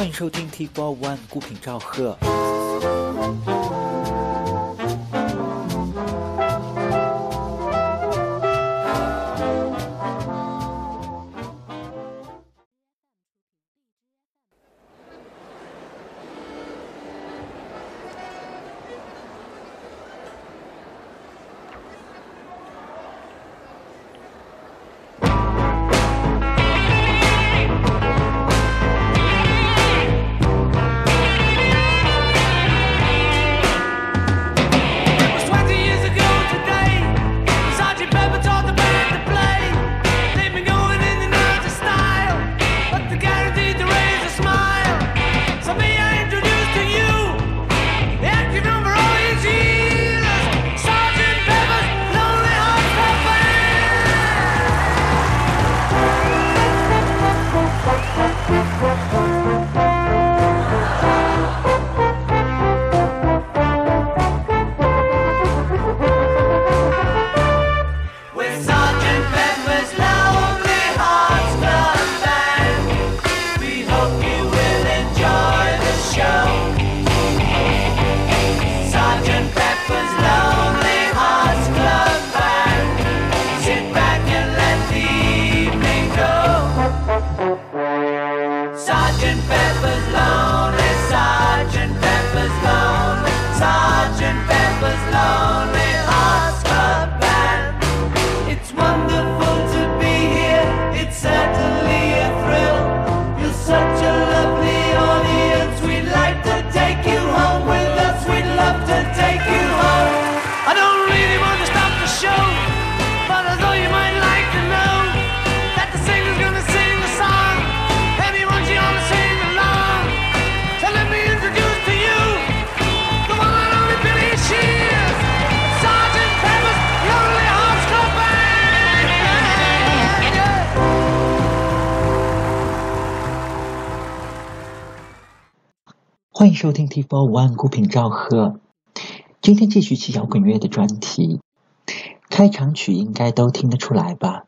欢迎收听 T Four One 孤品赵贺。Thank. 欢迎收听 T Four One 孤品赵贺。今天继续起摇滚乐的专题。开场曲应该都听得出来吧？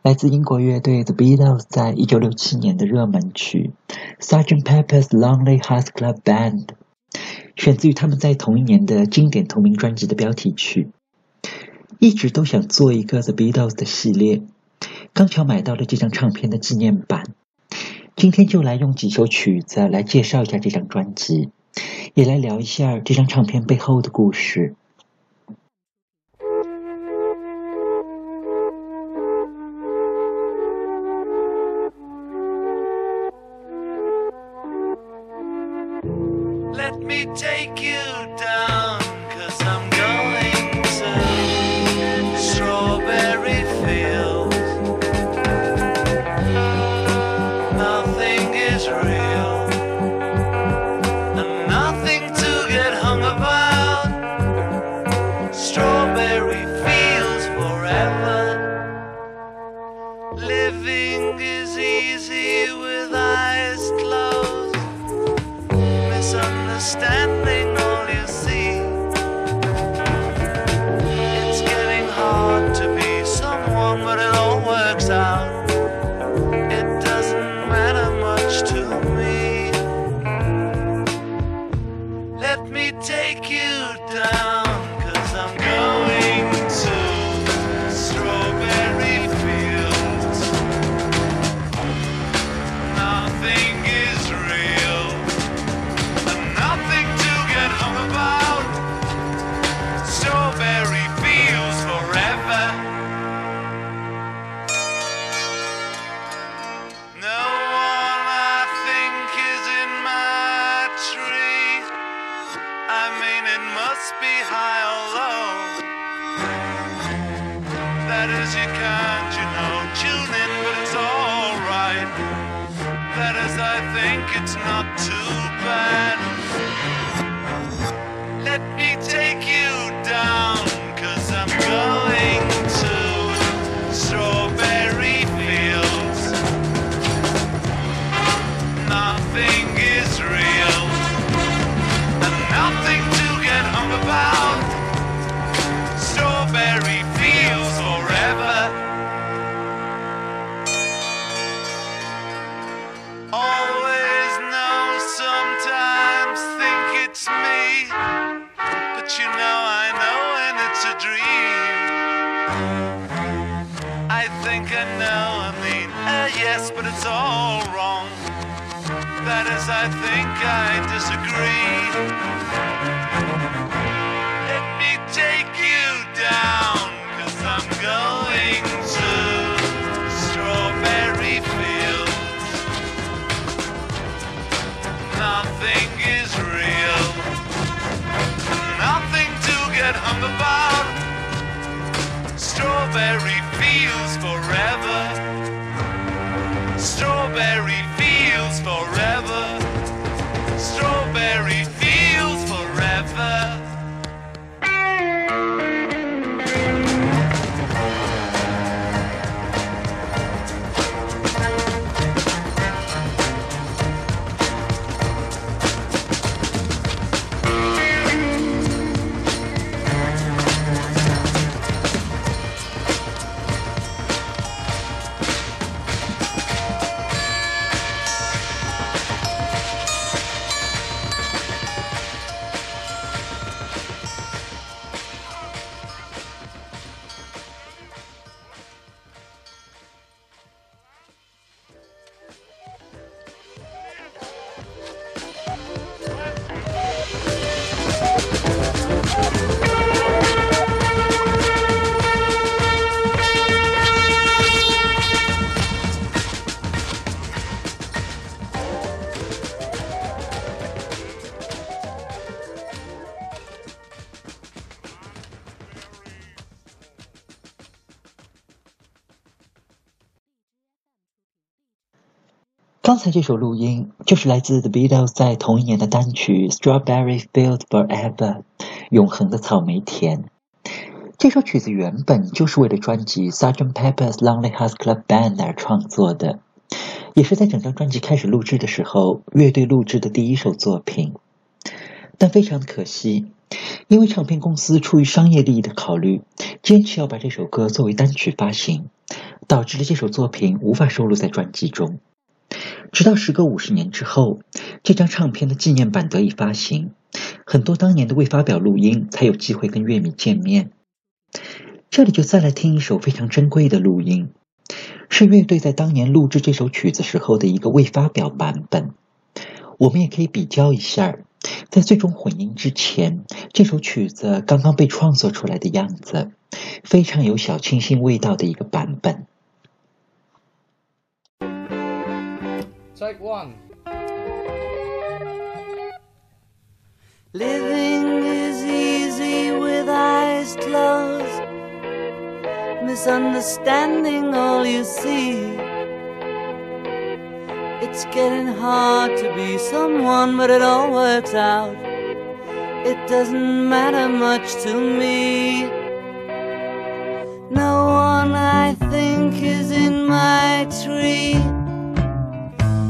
来自英国乐队 The Beatles 在一九六七年的热门曲《Sergeant Pepper's Lonely Hearts Club Band》，选自于他们在同一年的经典同名专辑的标题曲。一直都想做一个 The Beatles 的系列，刚巧买到了这张唱片的纪念版。今天就来用几首曲子来介绍一下这张专辑，也来聊一下这张唱片背后的故事。think it's not too bad. Strawberry. 刚才这首录音就是来自 The Beatles 在同一年的单曲《Strawberry Field Forever》永恒的草莓田。这首曲子原本就是为了专辑《Sgt. Pepper's Lonely Hearts Club Band》而创作的，也是在整张专辑开始录制的时候，乐队录制的第一首作品。但非常的可惜，因为唱片公司出于商业利益的考虑，坚持要把这首歌作为单曲发行，导致了这首作品无法收录在专辑中。直到时隔五十年之后，这张唱片的纪念版得以发行，很多当年的未发表录音才有机会跟乐迷见面。这里就再来听一首非常珍贵的录音，是乐队在当年录制这首曲子时候的一个未发表版本。我们也可以比较一下，在最终混音之前，这首曲子刚刚被创作出来的样子，非常有小清新味道的一个版 Take one. Living is easy with eyes closed, misunderstanding all you see. It's getting hard to be someone, but it all works out. It doesn't matter much to me. No one I think is in my tree.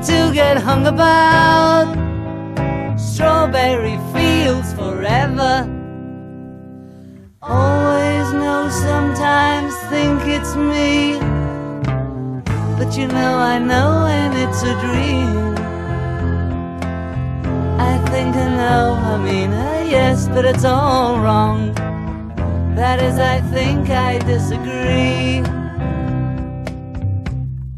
to get hung about. Strawberry fields forever. Always know, sometimes think it's me. But you know, I know, and it's a dream. I think I know, I mean, uh, yes, but it's all wrong. That is, I think I disagree.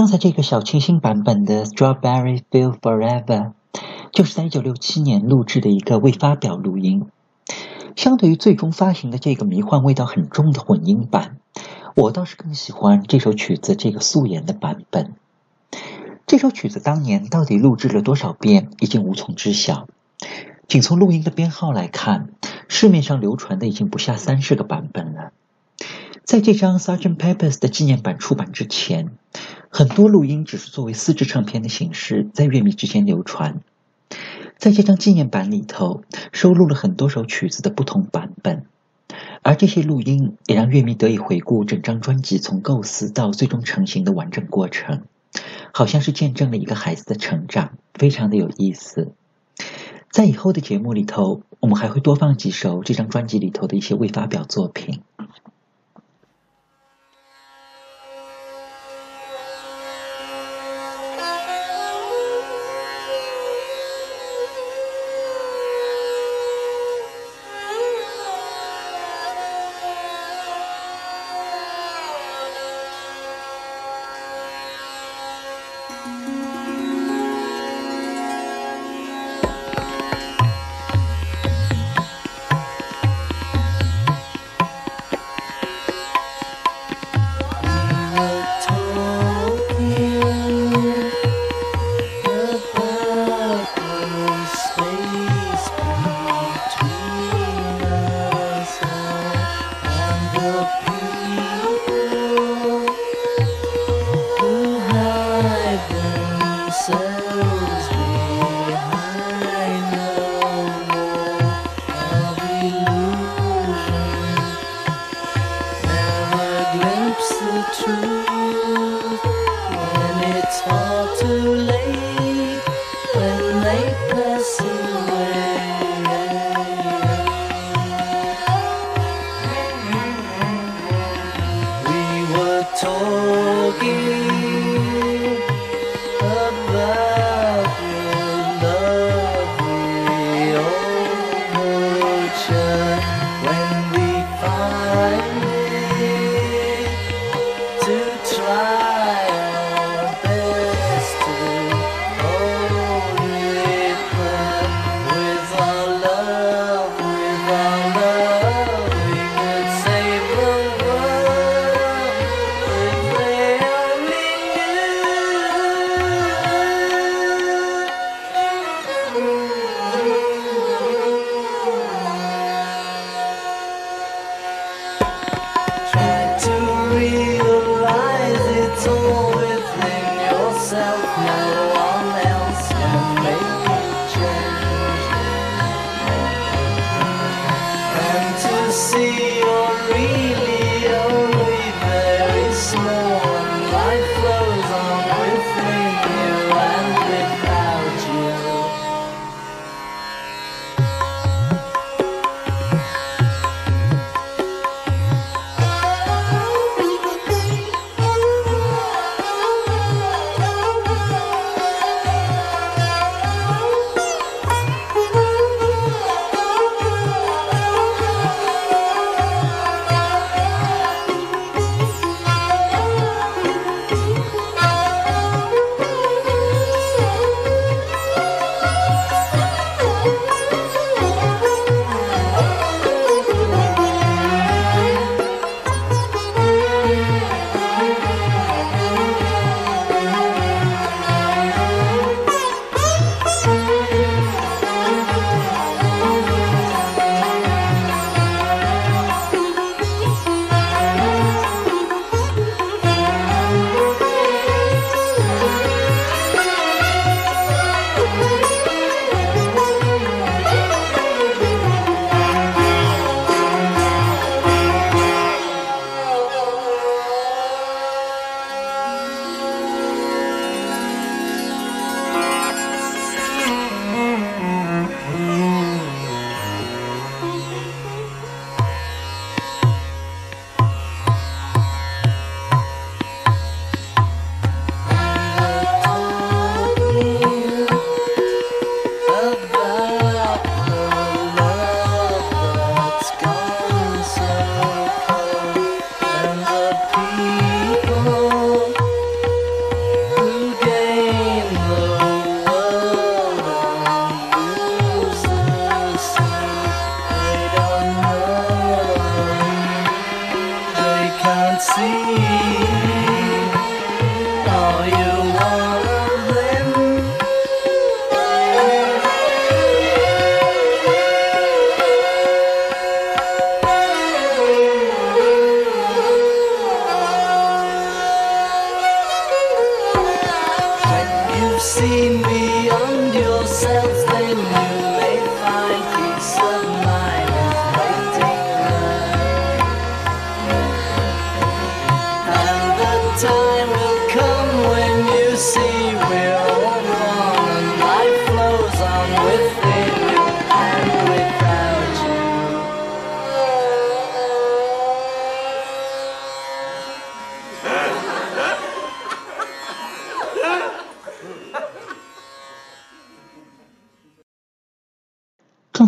刚才这个小清新版本的《Strawberry f i e l Forever》，就是在1967年录制的一个未发表录音。相对于最终发行的这个迷幻味道很重的混音版，我倒是更喜欢这首曲子这个素颜的版本。这首曲子当年到底录制了多少遍，已经无从知晓。仅从录音的编号来看，市面上流传的已经不下三十个版本了。在这张《Sergeant Pepper's》的纪念版出版之前，很多录音只是作为四支唱片的形式在乐迷之间流传。在这张纪念版里头，收录了很多首曲子的不同版本，而这些录音也让乐迷得以回顾整张专辑从构思到最终成型的完整过程，好像是见证了一个孩子的成长，非常的有意思。在以后的节目里头，我们还会多放几首这张专辑里头的一些未发表作品。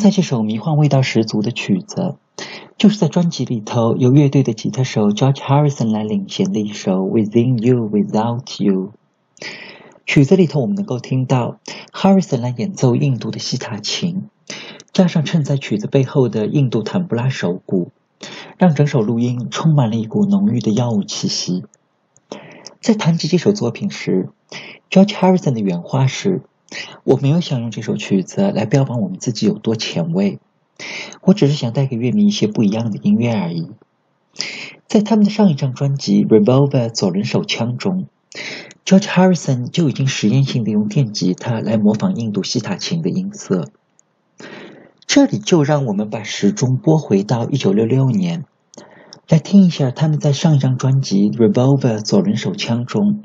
才这首迷幻味道十足的曲子，就是在专辑里头由乐队的吉他手 George Harrison 来领衔的一首《Within You Without You》。曲子里头我们能够听到 Harrison 来演奏印度的西塔琴，加上衬在曲子背后的印度坦布拉手鼓，让整首录音充满了一股浓郁的药物气息。在谈及这首作品时，George Harrison 的原话是：“我没有想用这首曲子来标榜我们自己有多前卫，我只是想带给乐迷一些不一样的音乐而已。”在他们的上一张专辑《Revolver 左轮手枪》中，George Harrison 就已经实验性的用电吉他来模仿印度西塔琴的音色。这里就让我们把时钟拨回到一九六六年，来听一下他们在上一张专辑《Revolver 左轮手枪》中，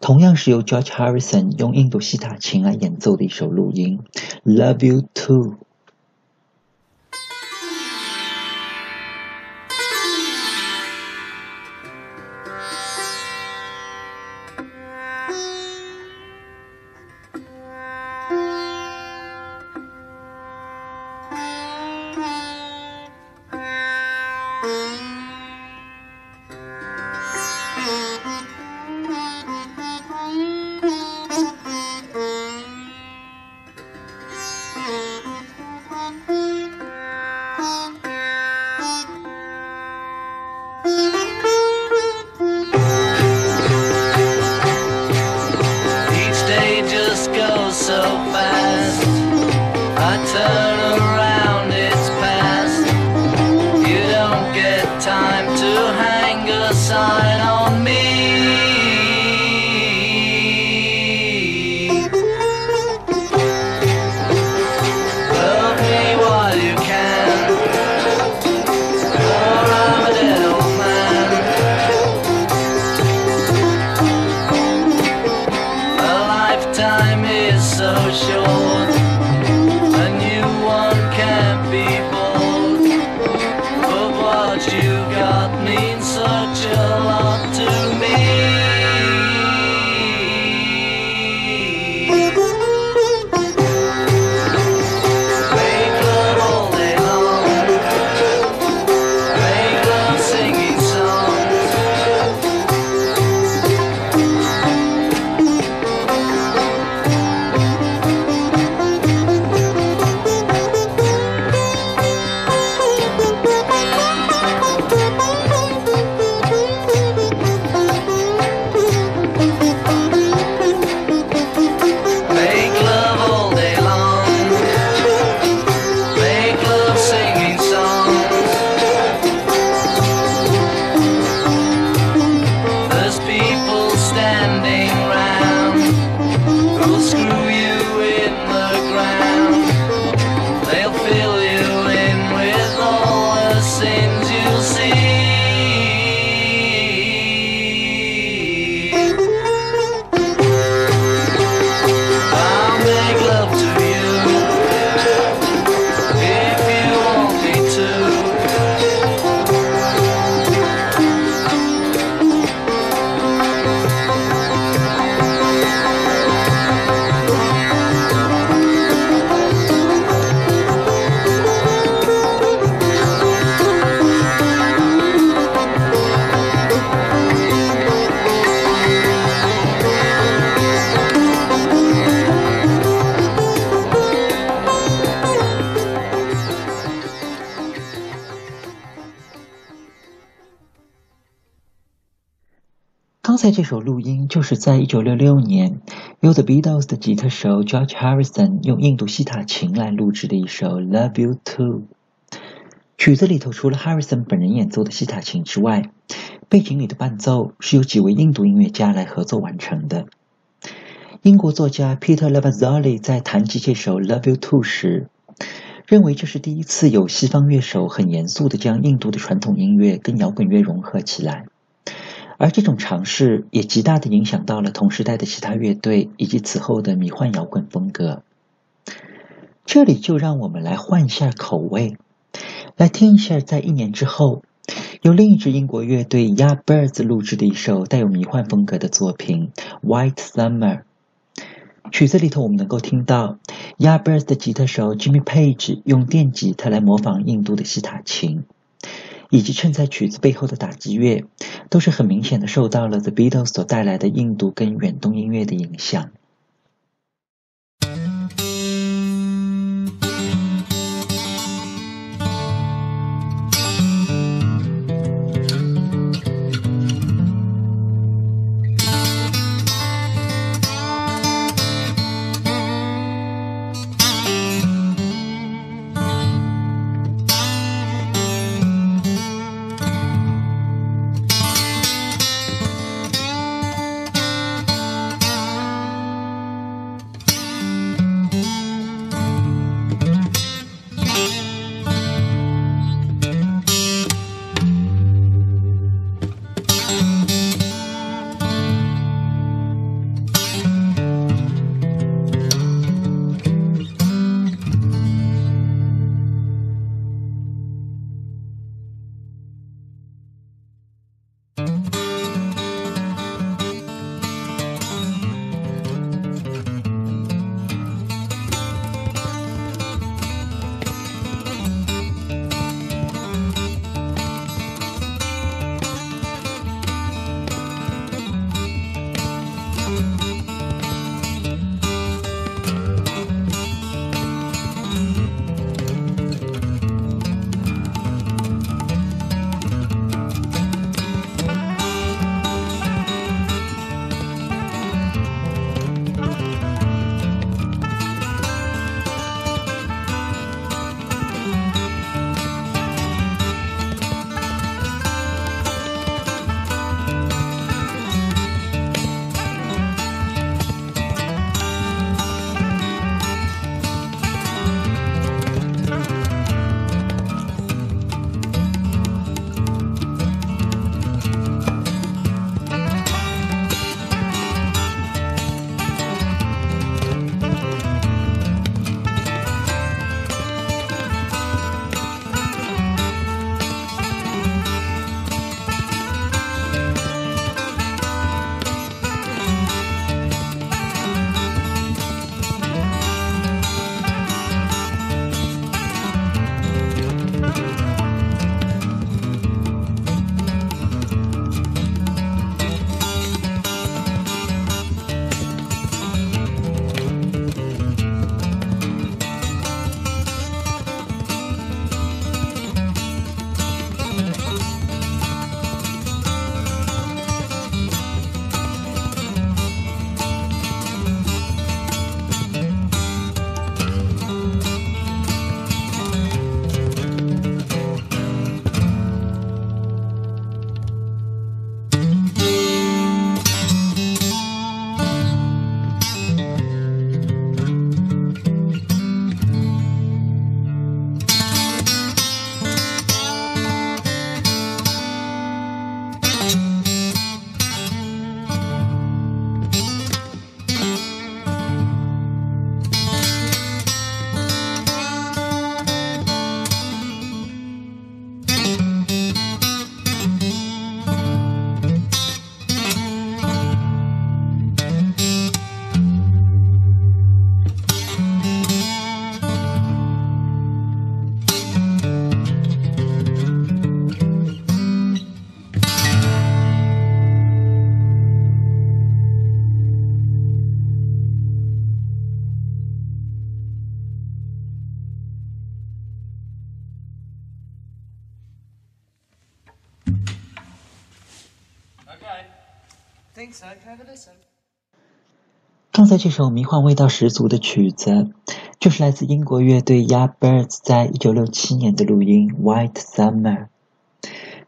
同样是由 George Harrison 用印度西塔琴来演奏的一首录音《Love You Too》。Turn around, it's past. You don't get time to hang a sign on 在这首录音就是在1966年由 The Beatles 的吉他手 George Harrison 用印度西塔琴来录制的一首《Love You Too》。曲子里头除了 Harrison 本人演奏的西塔琴之外，背景里的伴奏是由几位印度音乐家来合作完成的。英国作家 Peter Lavazzoli 在谈及这首《Love You Too》时，认为这是第一次有西方乐手很严肃地将印度的传统音乐跟摇滚乐融合起来。而这种尝试也极大的影响到了同时代的其他乐队以及此后的迷幻摇滚风格。这里就让我们来换一下口味，来听一下在一年之后由另一支英国乐队 Yardbirds 录制的一首带有迷幻风格的作品《White Summer》。曲子里头我们能够听到 Yardbirds 的吉他手 Jimmy Page 用电吉他来模仿印度的西塔琴。以及衬在曲子背后的打击乐，都是很明显的受到了 The Beatles 所带来的印度跟远东音乐的影响。刚才这首迷幻味道十足的曲子，就是来自英国乐队 Yardbirds 在一九六七年的录音《White Summer》。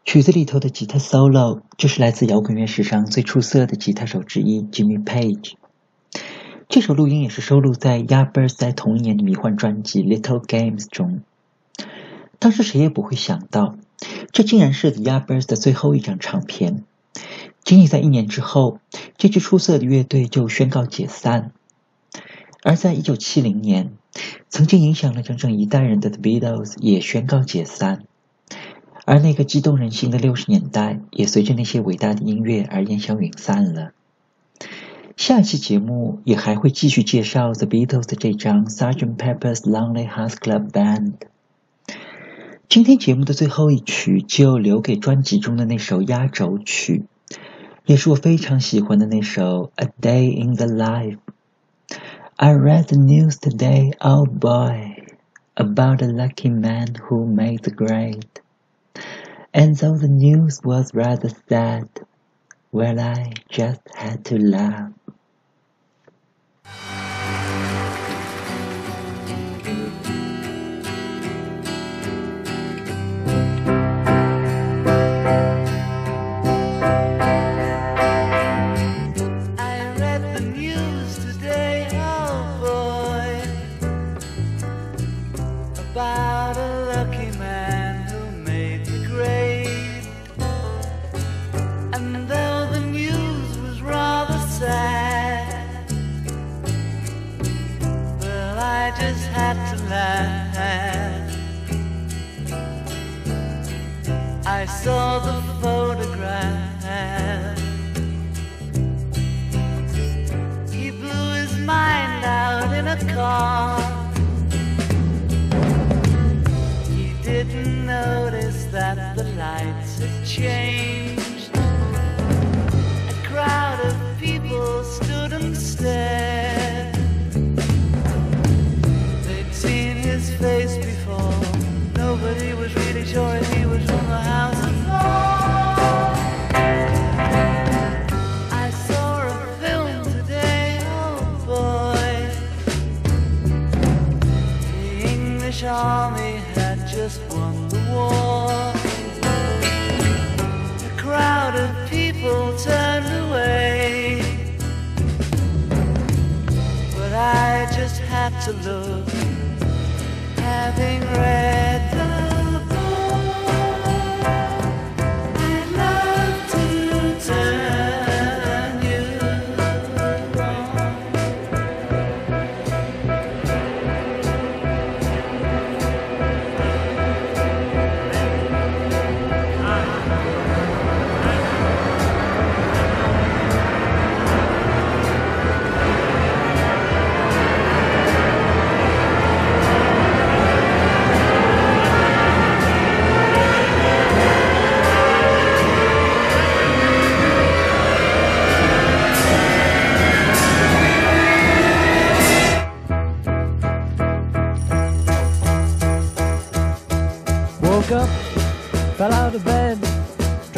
曲子里头的吉他 solo 就是来自摇滚乐史上最出色的吉他手之一 Jimmy Page。这首录音也是收录在 Yardbirds 在同一年的迷幻专辑《Little Games》中。当时谁也不会想到，这竟然是 Yardbirds 的最后一张唱片。仅仅在一年之后，这支出色的乐队就宣告解散。而在一九七零年，曾经影响了整整一代人的 The Beatles 也宣告解散。而那个激动人心的六十年代，也随着那些伟大的音乐而烟消云散了。下期节目也还会继续介绍 The Beatles 的这张《Sargent Pepper's Lonely Hearts Club Band》。今天节目的最后一曲就留给专辑中的那首压轴曲，也是我非常喜欢的那首《A Day in the Life》。I read the news today, oh boy, about a lucky man who made the grade. And though the news was rather sad, well, I just had to laugh. Just have to look, having read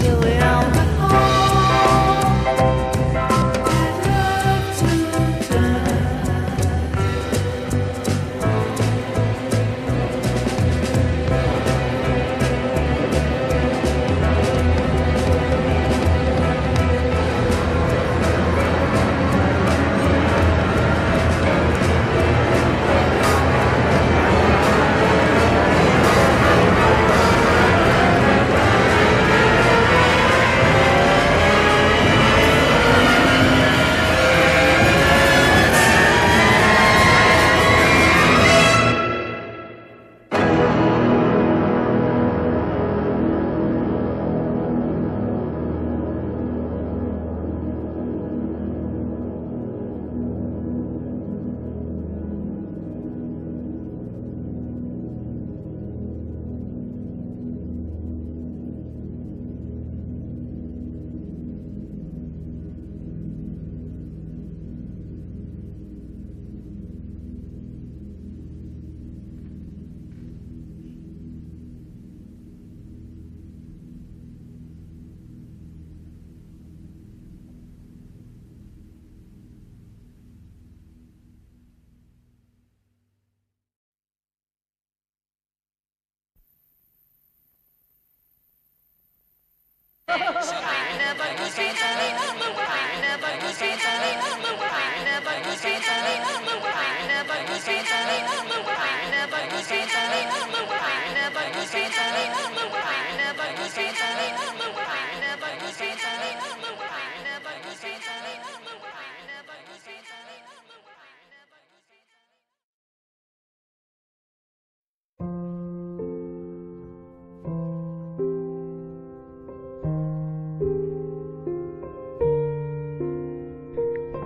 still around. Never goes